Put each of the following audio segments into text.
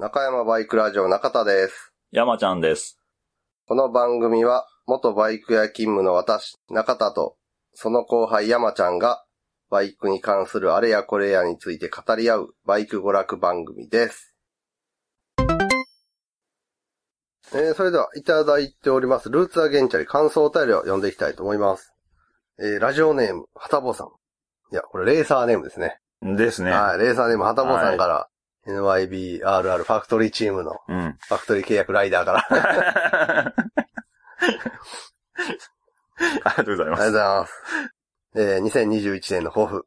中山バイクラジオ中田です。山ちゃんです。この番組は、元バイク屋勤務の私、中田と、その後輩山ちゃんが、バイクに関するあれやこれやについて語り合う、バイク娯楽番組です。えー、それでは、いただいております、ルーツアゲンチャリ感想お便りを読んでいきたいと思います。えー、ラジオネーム、はたぼさん。いや、これレーサーネームですね。ですね。はい、レーサーネーム、はたぼさんから、NYBRR ファクトリーチームの、うん。ファクトリー契約ライダーから。ありがとうございます。ありがとうございます。えー、2021年の抱負。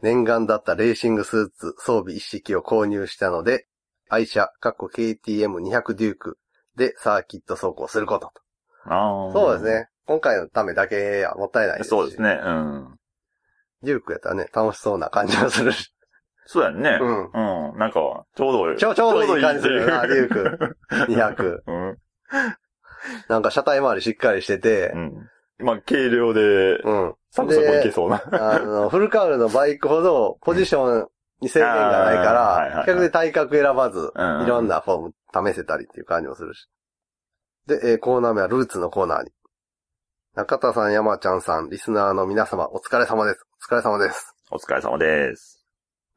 念願だったレーシングスーツ装備一式を購入したので、愛車、かっこ KTM200 デュークでサーキット走行することと。あーそうです。ね。今回のためだけはもったいないですしそうです。ね。うん。デュークやったらね、楽しそうな感じがするし。そうやんね。うんうん。なんか、ちょうどいい。ちょ、ちょうどいい感じするよな、デューク200。うん。なんか車体周りしっかりしててう、ん。まあ、軽量で、うん。サクサクいけそうな。あの、フルカウルのバイクほど、ポジションに制限がないか あーはいはいら、はい比較的体格選ばず、うんいろんなフォーム試せたりっていう感じもするし。で、えーコーナー名はルーツのコーナーに。中田さん、山ちゃんさん、リスナーの皆様、お疲れ様です。お疲れ様です。お疲れ様です。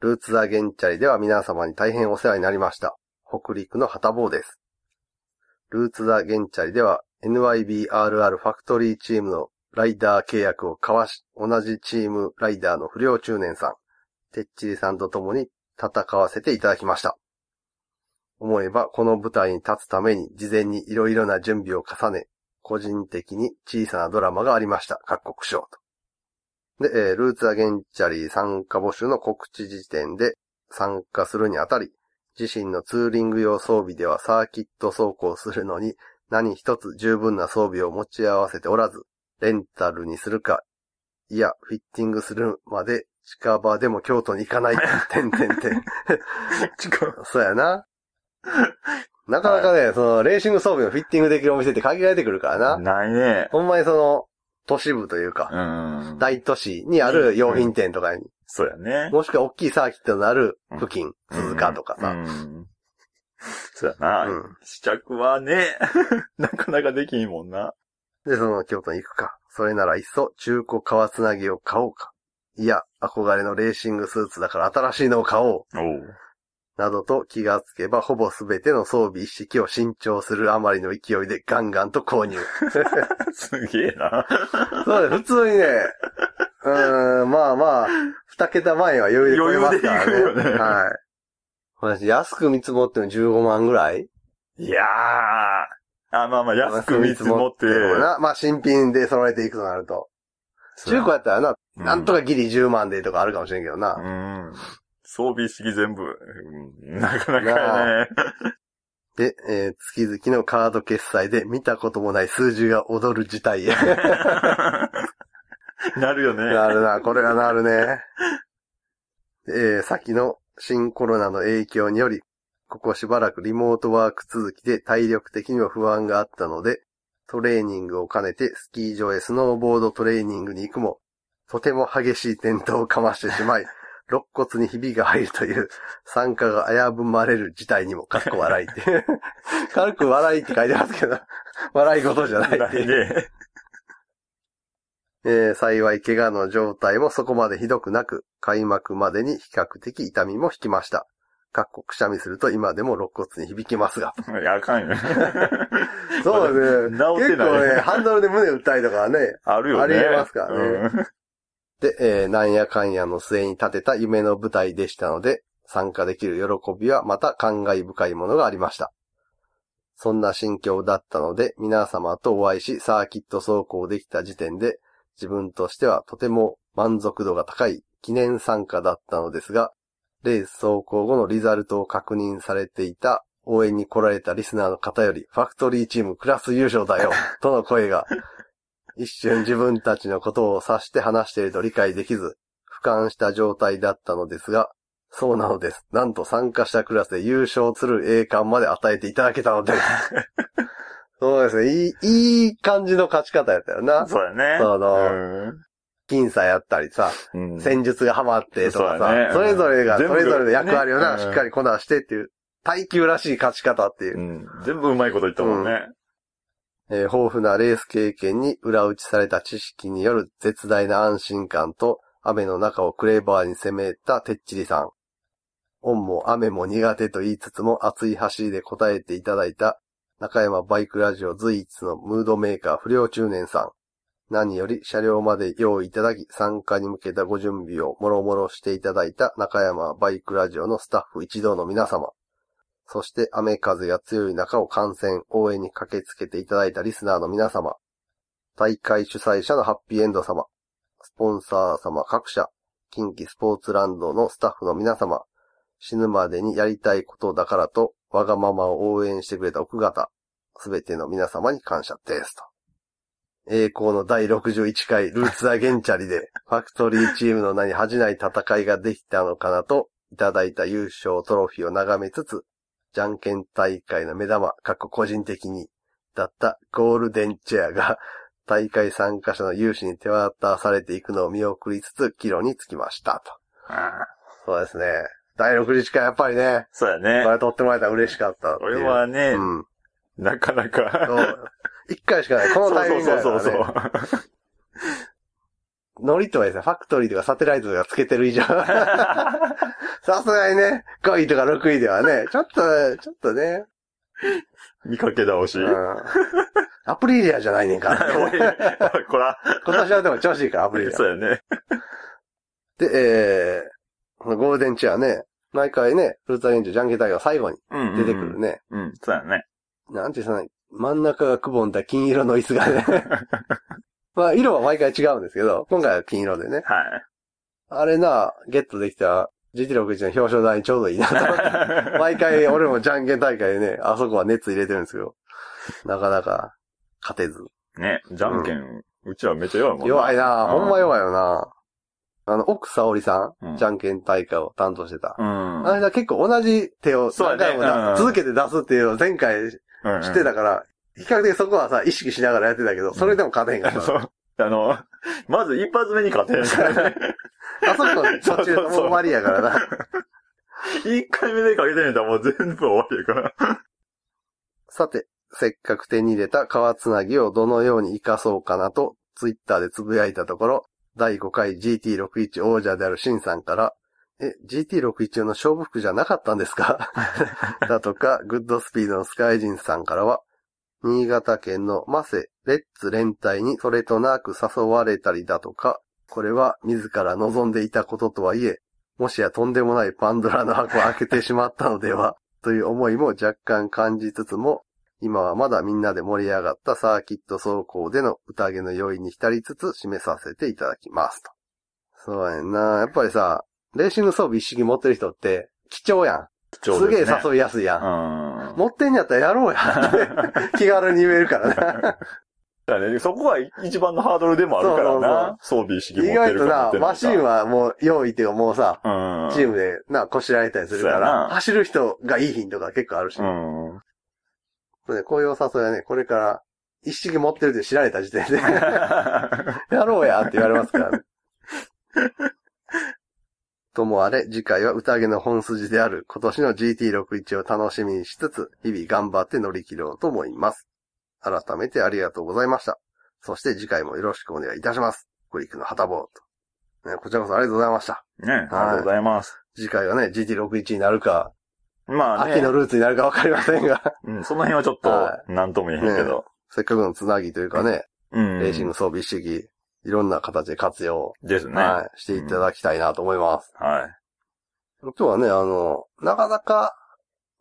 ルーツザゲンチャリでは皆様に大変お世話になりました。北陸の旗坊です。ルーツザゲンチャリでは NYBRR ファクトリーチームのライダー契約を交わし、同じチームライダーの不良中年さん、てっちりさんと共に戦わせていただきました。思えばこの舞台に立つために事前にいろいろな準備を重ね、個人的に小さなドラマがありました。各国賞と。で、えールーツアゲンチャリー参加募集の告知時点で参加するにあたり、自身のツーリング用装備ではサーキット走行するのに何一つ十分な装備を持ち合わせておらず、レンタルにするか、いや、フィッティングするまで近場でも京都に行かない、てんてんてん。そうやな。なかなかね、その、レーシング装備のフィッティングできるお店って限られてくるからな。ないね。ほんまにその、都市部というか、うん。大都市にある用品店とかに、そうやね。もしくは大きいサーキットのある付近、鈴鹿とかうさ。ん。そうやな。うん試着はね、なかなかできんもんな。で、その京都に行くか。それならいっそ中古革つなぎを買おうか。いや、憧れのレーシングスーツだから新しいのを買おう。おう。などと気がつけばほぼすべての装備一式を新調するあまりの勢いでガンガンと購入。すげえな。そうです。普通にね、うーん、まあまあ、二桁万円は余裕で超えますからね。余裕でいくよねはい。私、安く見積もっても15万ぐらい？いやー。あ、まあまあ、安く見積もって。もなまあ、新品で揃えていくとなると。中古やったらな、うんなんとかギリ10万でとかあるかもしれんけどな。うん。装備式全部、うんなかなかね。で、えー月々のカード決済で見たこともない数字が踊る事態へ。なるよね。なるな、これはなるね。えー先の新コロナの影響により、ここしばらくリモートワーク続きで体力的にも不安があったので、トレーニングを兼ねてスキー場へスノーボードトレーニングに行くも、とても激しい転倒をかましてしまい、肋骨にひびが入るという参加が危ぶまれる事態にも、かっこ笑いって。軽く笑いって書いてますけど、笑い事じゃないっていう。ね。えー幸い怪我の状態もそこまでひどくなく、開幕までに比較的痛みも引きました。各国くしゃみすると今でも肋骨に響きますが。いや、あかんよ。そうですね。治ってない結構ね、ハンドルで胸打ったりとかはね。あるよね。ありえますからねうんで、えーなんやかんやの末に立てた夢の舞台でしたので、参加できる喜びはまた感慨深いものがありました。そんな心境だったので、皆様とお会いし、サーキット走行できた時点で、自分としてはとても満足度が高い記念参加だったのですが、レース走行後のリザルトを確認されていた応援に来られたリスナーの方より、ファクトリーチームクラス優勝だよ、との声が、一瞬自分たちのことを指して話していると理解できず、俯瞰した状態だったのですが、そうなのです。なんと参加したクラスで優勝する栄冠まで与えていただけたのです。そうですね。いい、いい感じの勝ち方やったよな。そうやね。そうだうん僅差やったりさ、うん戦術がハマってとかさ、そねそれぞれが、それぞれの役割をな、ねしっかりこなしてっていう。耐久らしい勝ち方っていうう。ん。全部うまいこと言ったもんね。えー豊富なレース経験に裏打ちされた知識による絶大な安心感と、雨の中をクレーバーに攻めたてっちりさん。恩も雨も苦手と言いつつも熱い走りで答えていただいた中山バイクラジオ随一のムードメーカー不良中年さん。何より車両まで用意いただき参加に向けたご準備をもろもろしていただいた中山バイクラジオのスタッフ一同の皆様。そして雨風が強い中を観戦、応援に駆けつけていただいたリスナーの皆様。大会主催者のハッピーエンド様。スポンサー様各社。近畿スポーツランドのスタッフの皆様。死ぬまでにやりたいことだからと、わがままを応援してくれた奥方。すべての皆様に感謝です。と。栄光の第61回ルーツアゲンチャリで、ファクトリーチームの名に恥じない戦いができたのかなと、いただいた優勝トロフィーを眺めつつ、じゃんけん大会の目玉、過去個人的に、だったゴールデンチェアが、大会参加者の有志に手渡されていくのを見送りつつ、帰路に着きました。と。あそうですね。第61回やっぱりね、そうやねこ。れ撮ってもらえたら嬉しかったっていう。俺はね、うん。なかなそか。う一回しかない。このタイミングね。そうそうそうそう。ノリとはですね、ファクトリーとかサテライトとかつけてる以上。さすがにね、5位とか6位ではね、ちょっと、ちょっとね、見かけ倒し。うん。アプリリアじゃないねんから、おい、おいこら。今年はでも調子いいから、アプリリア。そうやね。で、えー、このゴールデンチェアね、毎回ね、フルーツアレンジジャンケン大会最後にうん出てくる。ね。うん、そうやね。なんていうの真ん中がくぼんだ金色の椅子がね。まあ、色は毎回違うんですけど、今回は金色でね。はい。あれな、ゲットできた GT61 の表彰台にちょうどいいなと思って。毎回俺もじゃんけん大会でね、あそこは熱入れてるんですけど、なかなか勝てず。ね、じゃんけん、うちはめっちゃ弱いもん弱いなうんほんま弱いよなあの、奥沙織さうんん、じゃんけん大会を担当してた。うん。あれだ結構同じ手を何回もなうん続けて出すっていうのを前回うんしてたから、比較的そこはさ、意識しながらやってたけど、それでも勝てへんかった。そう。あの、まず一発目に勝てへんからね。あそこ 途中もう終わりやからな。一回目でかけてんやったらもう全部終わりやから。さて、せっかく手に入れた川つなぎをどのように活かそうかなと、ツイッターでつぶやいたところ、第5回 GT61 王者であるシンさんから、え、GT61 の勝負服じゃなかったんですか？だとか、グッドスピードのスカイジンさんからは、新潟県のマセ、レッツ連隊にそれとなく誘われたりだとか、これは自ら望んでいたこととはいえ、もしやとんでもないパンドラの箱を開けてしまったのでは、という思いも若干感じつつも、今はまだみんなで盛り上がったサーキット走行での宴の酔いに浸りつつ締めさせていただきますと。そうやねんな。やっぱりさ、レーシング装備一式持ってる人って貴重やん。貴重すげえ誘いやすいやん。うん。持ってんやったらやろうや 気軽に言えるからな。だね、そこは一番のハードルでもあるからな。装備意識持って意外となるか持って、るかマシンはもう用意っていうかもうさ、うん。チームでな、こしらえたりするかそうやら、な走る人がいい品とか結構あるし。うん。ねこういうお誘いはね、これから一式持ってるって知られた時点で、やろうやって言われますからね。ともあれ、次回は宴の本筋である今年の GT61 を楽しみにしつつ、日々頑張って乗り切ろうと思います。改めてありがとうございました。そして次回もよろしくお願いいたします。クリックの旗棒と。ね、こちらこそありがとうございました。ね、ありがとうございます。次回はね、GT61 になるか、まあね。秋のルーツになるかわかりませんが、うん、その辺はちょっはと、なんとも言えへんけど。せっかくのつなぎというかね、うん。レーシング装備一式、いろんな形で活用、ですね。はい、していただきたいなと思います。はい。今日はね、あの、なかなか、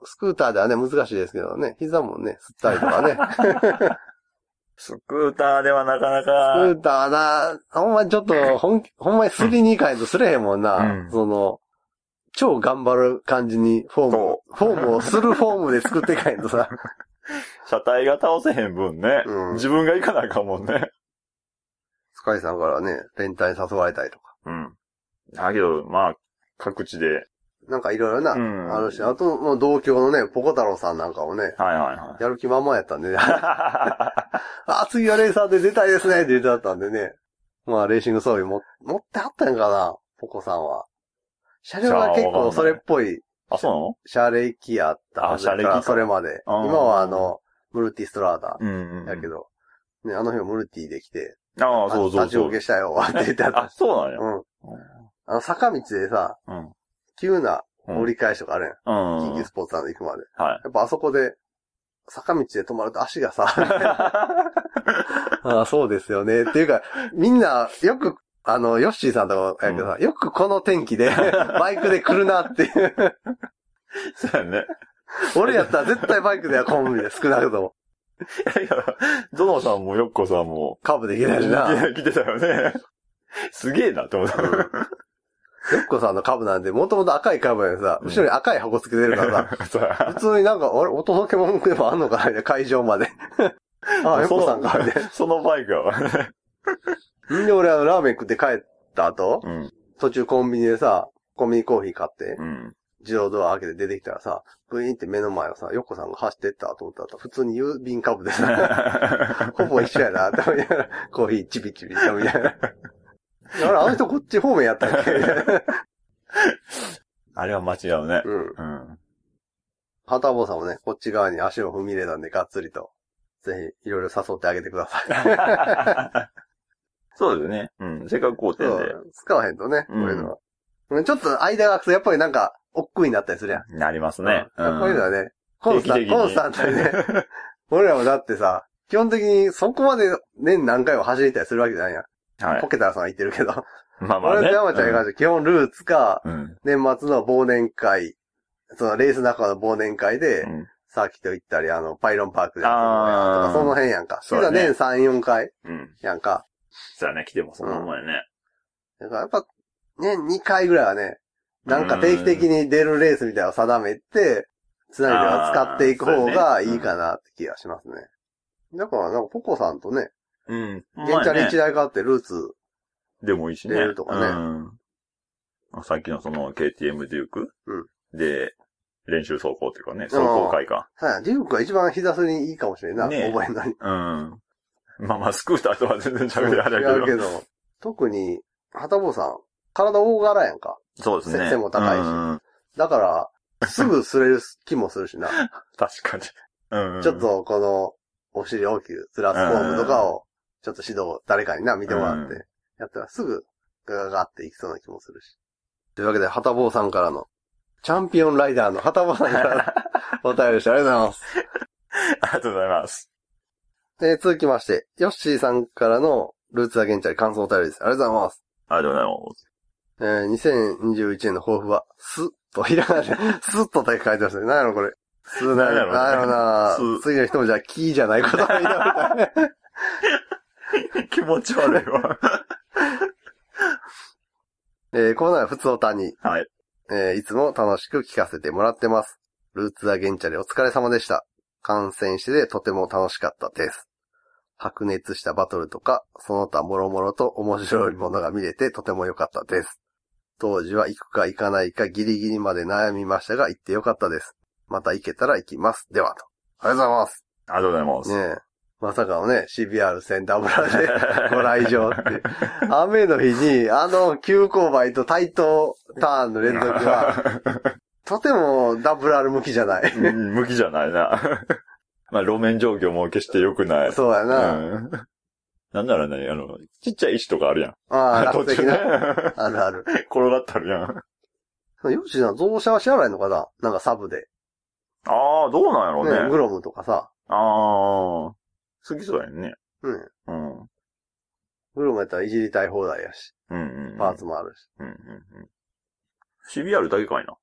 スクーターではね、難しいですけどね、膝もね、吸ったりとかね。スクーターではなかなスか、クーターな、ほんまにちょっと、ほん、ほんまにすりに行かないとすれへんもんな。うんその、超頑張る感じにフォームを、フォームをするフォームで作っていかないとさ。車体が倒せへん分ね、うん自分が行かなあかんもんね。スカイさんからね、連帯に誘われたりとか。うん。だけど、まあ、各地で。なんかいろいろな、うんあるし、あと、もう同郷のね、ポコ太郎さんなんかもね、はいはいはい。やる気満々やったんでね。あ、次はレーサーで出たいですねって言ってあったんでね。まあ、レーシング装備も持ってはったんかな、ポコさんは。車両が結構それっぽいあ、そシャレキやったはずだからそれまで。今はあの、ムルティストラーダうなのうんうん。やけ。ど、ね、あの日はムルティで来て、ああ、そうそう立ちそう。受けしたよ、って言ってあっあ、た。そうなんや。うん。あの、坂道でさ、うん。急なうん。折り返しとかあるやん。うん。緊急スポーツランド行くまで。はい。やっぱあそこで、坂道で止まると足がさ、あ あ、そうですよね。っていうか、みんな、よく、あの、ヨッシーさんとかやけどさ、よくこの天気で、バイクで来るなっていう。そうやね。俺やったら絶対バイクではコンビで少なくとも。いや、ゾノさんもヨッコさんも、カーブできないしな。来てたよね。すげえなって思った。ヨッコさんの株なんで、もともと赤い株やんさ、うん後ろに赤い箱つけてるからさ、普通になんか、あれ、お届け物でもあんのかな 会場まで。ああ、ヨッコさんか、みたいそのバイクやわ。な。んで俺あの、ラーメン食って帰った後、うん。途中コンビニでさ、コンビニコーヒー買って、うん。自動ドア開けて出てきたらさ、ブイーンって目の前をさ、ヨッコさんが走ってったと思ったら、普通に郵便株でさ、ほぼ一緒やなって思いながら、コーヒーチビチビ飲みながら。あれ、あの人こっち方面やったっけ？あれは間違うね。うん。うん。ハタボーさんもね、こっち側に足を踏み入れたんで、がっつりと、ぜひ、いろいろ誘ってあげてください。そうですね。うん。せっかく交そ点で。う使わへんとね、こううんいうのは。うんちょっと間が空くと、やっぱりなんか、億劫になったりするやん。なりますね。うんこういうのはね、コンスタ定期的にコンスタントにね、俺らもだってさ、基本的にそこまで年何回も走りたりするわけじゃないやん。はい。ポケタラさんは言ってるけど。まあまあね。俺と山ちゃんに関して基本ルーツか、うん。年末の忘年会、そのレース仲間の忘年会で、うん。サーキット行ったり、あの、パイロンパークで遊あーとか、その辺やんか。そうだね年3、4回うん。やんか。そうやね。来てもその前ね。だからやっぱ、年2回ぐらいはね、なんか定期的に出るレースみたいなのを定めて、つないでは使っていく方がいいかなって気がしますね。だから、なんか、ポコさんとね、うん。ゲンチャリ1ね台買ってルーツ、でもいいしね。出るとかねうん。さっきのその KTM デュークうんで、練習走行っていうかね、走行会か。さあ、デュークが一番膝すにいいかもしれんな、ね覚えるのに。うん。まあまあ、スクーターとは全然ちゃうけど、あれ違やけど。うけど、特に、はたぼうさん、体大柄やんか。そうですね。背も高いしうんだから、すぐ擦れる気もするしな。確かに。うん。ちょっ、と、この、お尻大きくずらすフォームとかを、ちょっと指導、誰かにな、見てもらってうん、やったらすぐ、ガガガっていきそうな気もするし。というわけで、はたぼうさんからの、チャンピオンライダーのはたぼうさんからの お便りでした。ありがとうございます。ありがとうございます。えー続きまして、ヨッシーさんからの、ルーツアゲンチャリ感想お便りです。ありがとうございます。ありがとうございます。えー、2021年の抱負は、すっと、ひらがなで、すっとだけ書いてますね。何やろ、これ。すな何やろねなんやろなす次の人もじゃあ、キーじゃないことみたい。気持ち悪いわ。えー、コーナーは普通おたに、はい。えー、いつも楽しく聞かせてもらってます。ルーツアゲンチャリお疲れ様でした。観戦しててとても楽しかったです。白熱したバトルとか、その他もろもろと面白いものが見れてとても良かったです。当時は行くか行かないかギリギリまで悩みましたが行って良かったです。また行けたら行きます。ではと。ありがとうございます。ありがとうございます。ねえ。まさかのね、CBR センターブラで ご来場って。雨の日に、あの急勾配と対等ターンの連続は、とてもダブル R 向きじゃない。うん向きじゃないな。まあ、路面状況も決して良くない。そうやな。うん。なんならね、あの、ちっちゃい石とかあるやん。ああ、途中ねな。。あるある。転がってあるやん。よしな、増車はし払いのかな？なんかサブで。ああ、どうなんやろうね。ね、グロムとかさ。ああ、好きそうやんね。うん。うん。グロムやったらいじりたい放題やし。うんうんうん。パーツもあるし。うんうんうん。CBR だけかいな。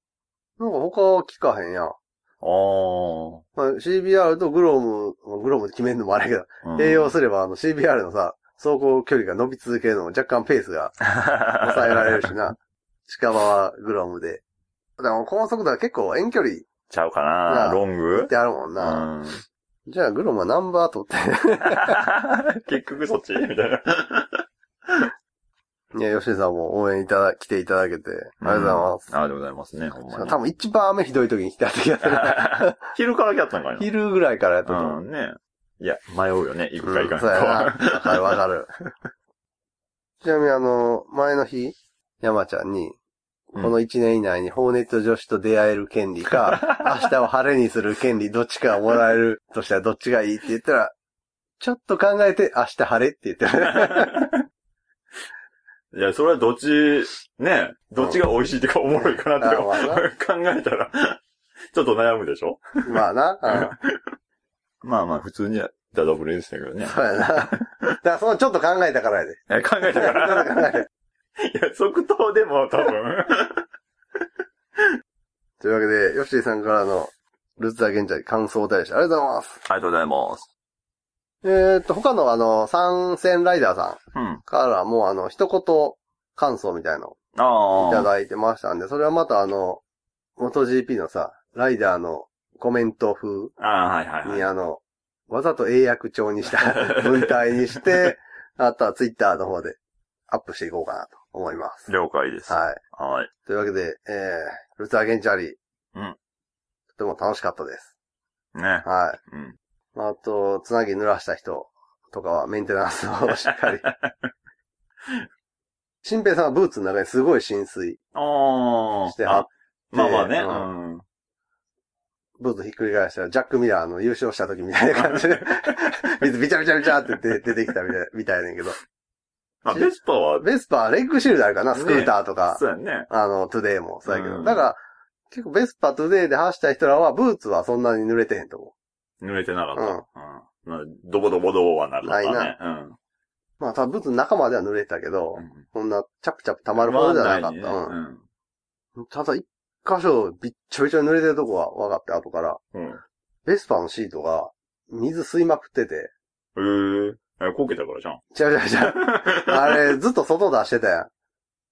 なんか他は聞かへんやん。ああ。まあ、CBR とグロム、グロムで決めるのもあれやけど、うん併用すればあの CBR のさ、走行距離が伸び続けるのも若干ペースが 抑えられるしな。近場はグロムで。でも高速度は結構遠距離っちゃうかななあロング？てあるもんうな。ん。じゃあグロムはナンバー取って。結局そっちみたいな。いや、吉井さんも応援いただ、来ていただけて、ありがとうございます。ありがとうございますね、ほんまに。多分一番雨ひどい時に来た時やったな 昼からやったんかいな。昼ぐらいからやったと思う。うん、ね。いや、迷うよね、行くか行かうんそうやな。ないわかるわかる。ちなみにあの、前の日、山ちゃんに、この1年以内にホーネット女子と出会える権利か、明日を晴れにする権利どっちかをもらえるとしたらどっちがいいって言ったら、ちょっと考えて明日晴れって言ってる。いや、それはどっち、ね、どっちが美味しいってかおもろいかなってあまあな 考えたら、ちょっと悩むでしょまあな。うんまあまあ、普通にはダダブルでしたけどね。そうやな。だからそのちょっと考えたからやで。え考えたから。いや、即答でも多分。というわけで、ヨッシーさんからのルーツア現在感想をお便りしてありがとうございます。ありがとうございます。えーっと、他のあの、参戦ライダーさうん。んからもうあの、一言感想みたいのああ。いただいてましたんで、それはまたあの、元 GP のさ、ライダーのコメント風ああ、はいはいはい。にあの、わざと英訳調にした 文体にして、あとはツイッターの方でアップしていこうかなと思います。了解です。はい。はい。というわけで、えー、ルツアゲンチャリ。うん。とても楽しかったです。ね。はい。うん。まあ、あと、つなぎ濡らした人とかはメンテナンスをしっかり。新平さんはブーツの中にすごい浸水。してはっまあまあね。ううん。ブーツひっくり返したら、ジャック・ミラーの優勝した時みたいな感じで、水ビチャビチャビチャって出出てきたみたいみたいんけど。まあ、ベスパは、ベスパー、レッグシールドあるかな、スクーターとか、そうやね。あの、トゥデイもそうやけど。うんだから、結構ベスパー、トゥデイで走った人らは、ブーツはそんなに濡れてへんと思う。濡れてなかった。うん。まあ、ドボドボドボはなるからね。うん。まあ、多分ブーツの中までは濡れてたけど、うんそんな、チャプチャプ溜まるほどじゃなかった。ねうん。ただ、一箇所、びっちょびちょに濡れてるとこは分かって、後から。うん。ベスパーのシートが、水吸いまくってて、え。え、こけたからじゃん。違う違う違う。あれ、ずっと外出してたやん。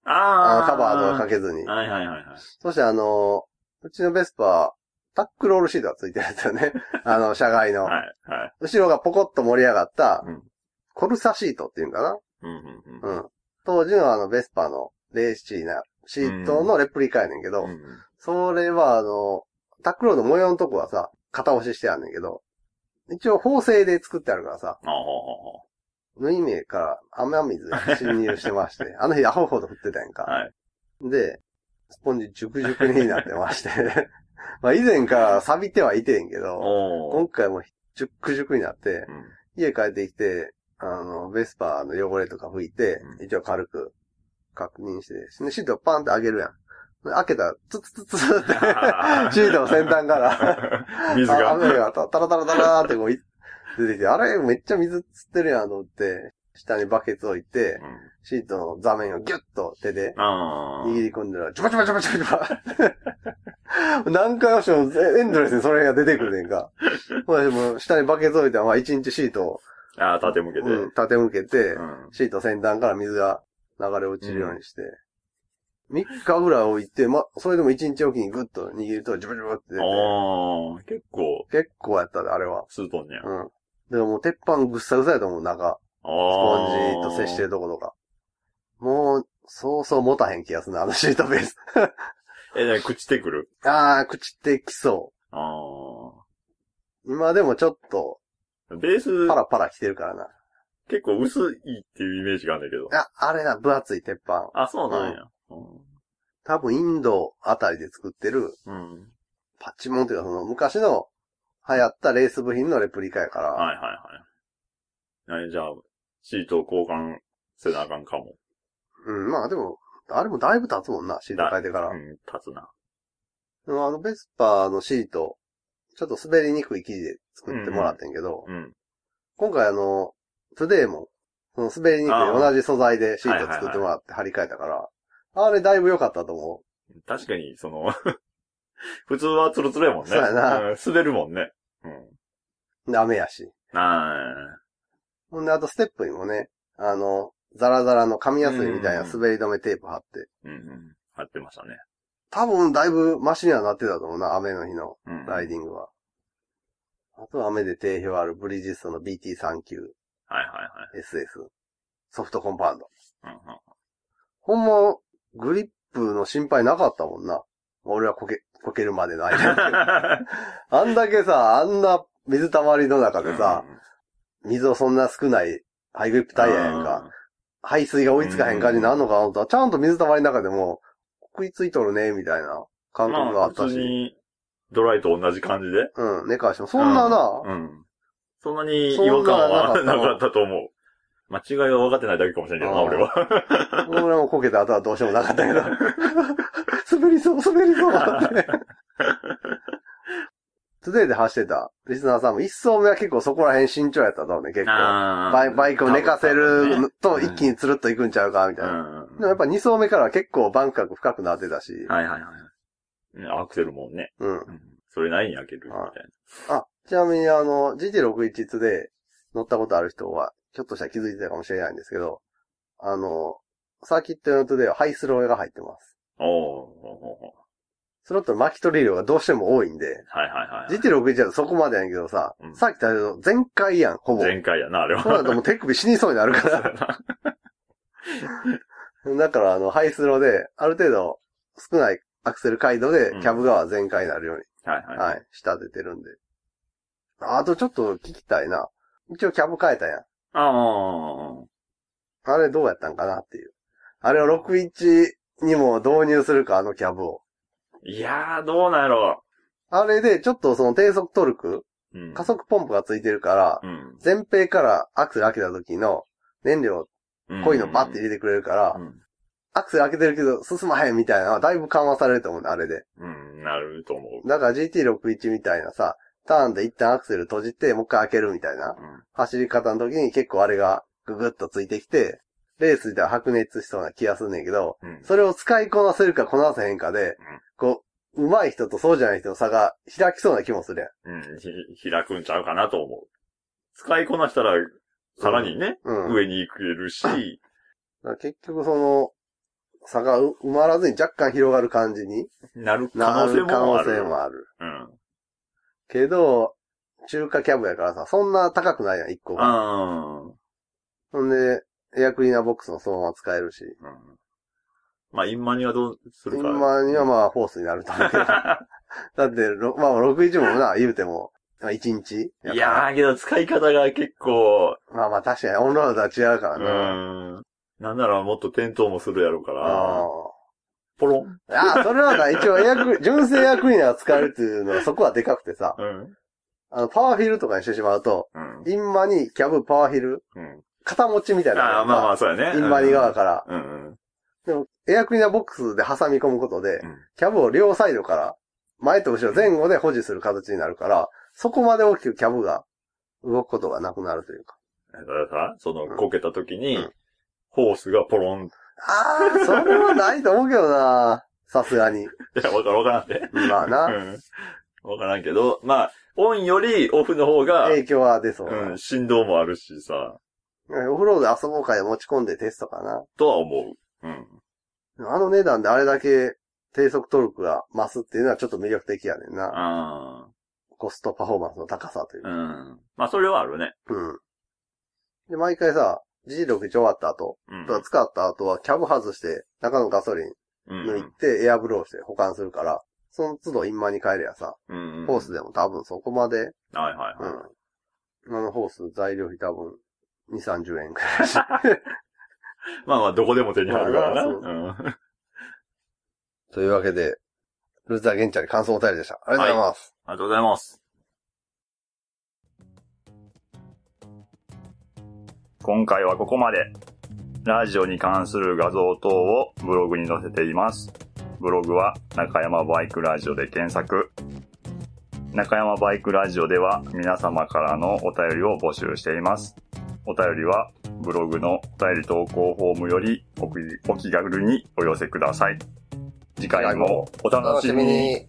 ああの、カバーとかかけずに。はいはいはいはい。そしてあの、うちのベスパー、タックロールシートがついてるんですよね。あの、車外の。はいはい。後ろがポコッと盛り上がったうん、コルサシートっていうんかなうんうんうん。うん。当時のあの、ベスパーのレーシーなシートのレプリカやねんけど、うんそれはあの、タックロード模様のとこはさ、型押ししてあんねんけど、一応縫製で作ってあるからさ、ああ、ほ縫い目から雨水が侵入してまして、あの日アホほど降ってたやんか。はい。で、スポンジジュクジュクになってまして、まあ以前から錆びてはいてんけど、今回もジュックジュクになって、うん家帰ってきて、あの、ベスパーの汚れとか拭いて、うん一応軽く確認して、でシートをパンって上げるやん。で開けたら、ツツツツツって、シートの先端から、水が。あ雨がタタラタラタラーってこうい出てきて、あれめっちゃ水つってるやんと思って、下にバケツ置いて、うんシートの座面をギュッと手でああ。握り込んだら、ジュバジュバジュバジュバジュバ。何回押してもエンドレスにそれが出てくるねんか。ほらでも下にバケツ置いて、まあ一日シートを、ああ、縦向けて。うん、立て向けて、うんシート先端から水が流れ落ちるようにして、3日ぐらい置いて、ま、それでも1日おきにグッと握ると、ジュバジュバって出て、ああ、結構、結構やったで、あれは。スートンねや。うん。でももう鉄板ぐっさぐさやと思う、中。ああ。スポンジと接してるとことか。もう、そうそう持たへん気がするな、あのシートベース。え、じゃあ朽ちてくる？あー、朽ちてきそああ。う。今でもちょっと、ベースパ、ラパラ来てるからな。結構薄いっていうイメージがあるんだけど。あ、あれな、分厚い鉄板。あ、そうなんや。多分インドあたりで作ってる、うん。うんパッチモンっていうかその昔の流行ったレース部品のレプリカやから、はいはいはい。はい、じゃあ、シートを交換せなあかんかも。うん、まあでも、あれもだいぶ経つもんな、シート変えてから。うん、経つな。でもあのベスパーのシート、ちょっと滑りにくい生地で作ってもらってんけど、うん。今回あの、トゥデイも、その滑りにくい同じ素材でシート作ってもらって張り替えたから、あれだいぶ良かったと思確かに、その、普通はツルツルやもんね。そうやなうん滑るもんね。うん。雨やし。あほんで、あとステップにもね、あの、ザラザラの紙やすいみたいな滑り止めテープ貼って、ーうんうん。貼ってましたね。多分だいぶマシにはなってたと思うな、雨の日のうん。ライディングは。あとは雨で定評あるブリヂストンの BT39SS はいはいソフトコンパウンド。はい。うんうんほんま、グリップの心配なかったもんな。俺はこけ、こけるまでの間に。あんだけさ、あんな水たまりの中でさ、水をそんな少ないハイグリップタイヤやんか。。排水が追いつかへん感じになるのかなとちゃんと水たまりの中でも、食いついとるね、みたいな感覚があったまあ、普通し。に、ドライと同じ感じで？うん、寝かしても。そんなな、うん。そんなに違和感はなかったと思う。間違いが分かってないだけかもしれんけどな、俺は。俺もこけた後はどうしようもなかったけど。滑りそう、滑りそうっ て。トゥデイで走ってたリスナーさんも一走目は結構そこら辺慎重やったと思うね、結構。バイバイクを寝かせるのとうん一気につるっと行くんちゃうか、みたいな。うん。でもやっぱ二走目からは結構バンク角深くなってたし。はいはいはい。ねアクセルもね、うん。うんそれなりに開けるみたいあ、ちなみにあの、GT61 で乗ったことある人は、ひょっとしたら気づいてたかもしれないんですけど、あの、サーキット用トゥデイはハイスローが入ってます。な。おーおーおスロットルの巻き取り量がどうしても多いんで、ーはいはいはい。GT61 だとそこまでやねんけどさ、うんさっき言ったけど全開やん、ほぼ。全開やな、あれは。そうだともう手首死にそうになるから。だからあの、ハイスローで、ある程度少ないアクセル開度でうんキャブ側全開になるように、はいはい。はい、仕立ててるんで。あとちょっと聞きたいな。一応キャブ変えたやん。ああ。あれどうやったんかなっていう。あれを61にも導入するか、あのキャブを。いやー、どうなんやろあれでちょっとその低速トルク、う。うん。加速ポンプがついてるから、うん。前平からアクセル開けた時の燃料うん。濃いのバッて入れてくれるから、うん。アクセル開けてるけど進まへんみたいなのはだいぶ緩和されると思うね、あれで。うん、なると思う。だから GT61 みたいなさ、ターンで一旦アクセル閉じて、もう一回開けるみたいなうん。走り方の時に結構あれがググッとついてきて、レースでは白熱しそうな気がすんねんけど、うん。それを使いこなせるかこなせへんかで、こう、上手い人とそうじゃない人の差が開きそうな気もするやん。うん、ひ、開くんちゃうかなと思う。使いこなしたら、さらにね、うん。上に行けるし、ら結局その、差がう埋まらずに若干広がる感じになる可な能性もある。ある。うん。けど、中華キャブやからさ、そんな高くないやん、一個が。あほんで、エアクリーナーボックスもそのまま使えるし。ーうん。まあ、インマにはどうするか。今にはまあ、フォースになると思うけど。だって、ろまあ、61もな、言うても、まあ、1日いやー、けど使い方が結構、まあまあ、確かにオンロードとは違うからうな。ん。なんならもっと転倒もするやろうから、あポロン。あ。ああ、それはな、一応エアク、純正エアクリーナーが使えるっていうのはそこはでかくてさ、うん。あの、パワーフィルとかにしてしまうと、うん。インマにキャブパワーフィル、うん。肩持ちみたいな。ああ、まあまあ、そうやね。インマニ側から。うんうん。でも、エアクリーナーボックスで挟み込むことで、うんキャブを両サイドから、前と後ろ前後で保持する形になるから、そこまで大きくキャブが動くことがなくなるというか。だからさ、その、こけた時に、うんホースがポロン。ああ、それはないと思うけどな。さすがに。いや、わからんわからんって。まあな。うん。わからんけど、まあ、オンよりオフの方が、影響は出そうな。うん、振動もあるしさ、オフロードで遊ぼうかで持ち込んでテストかな。とは思う。うん。あの値段であれだけ低速トルクが増すっていうのはちょっと魅力的やねんな。あコストパフォーマンスの高さという。うん。まあ、それはあるね。うん。で、毎回さ、G61 終わった後、うん。とか使った後はキャブ外して、中のガソリンうん。抜いてエアブローして保管するから、その都度インマに変えりゃさ、うん。ホースでも多分そこまで、はいはいうん。はあのホース材料費多分、2、30円くらいし。い。まあまあ、どこでも手に入るからな。まあうん。あというわけで、ルーザーゲンチャリ感想お便りでした。ありがとうございます。りがとうございます。今回はここまで。ラジオに関する画像等をブログに載せています。ブログは中山バイクラジオで検索。中山バイクラジオでは皆様からのお便りを募集しています。お便りはブログのお便り投稿フォームよりお気お気軽にお寄せください。次回もお楽しみ。に。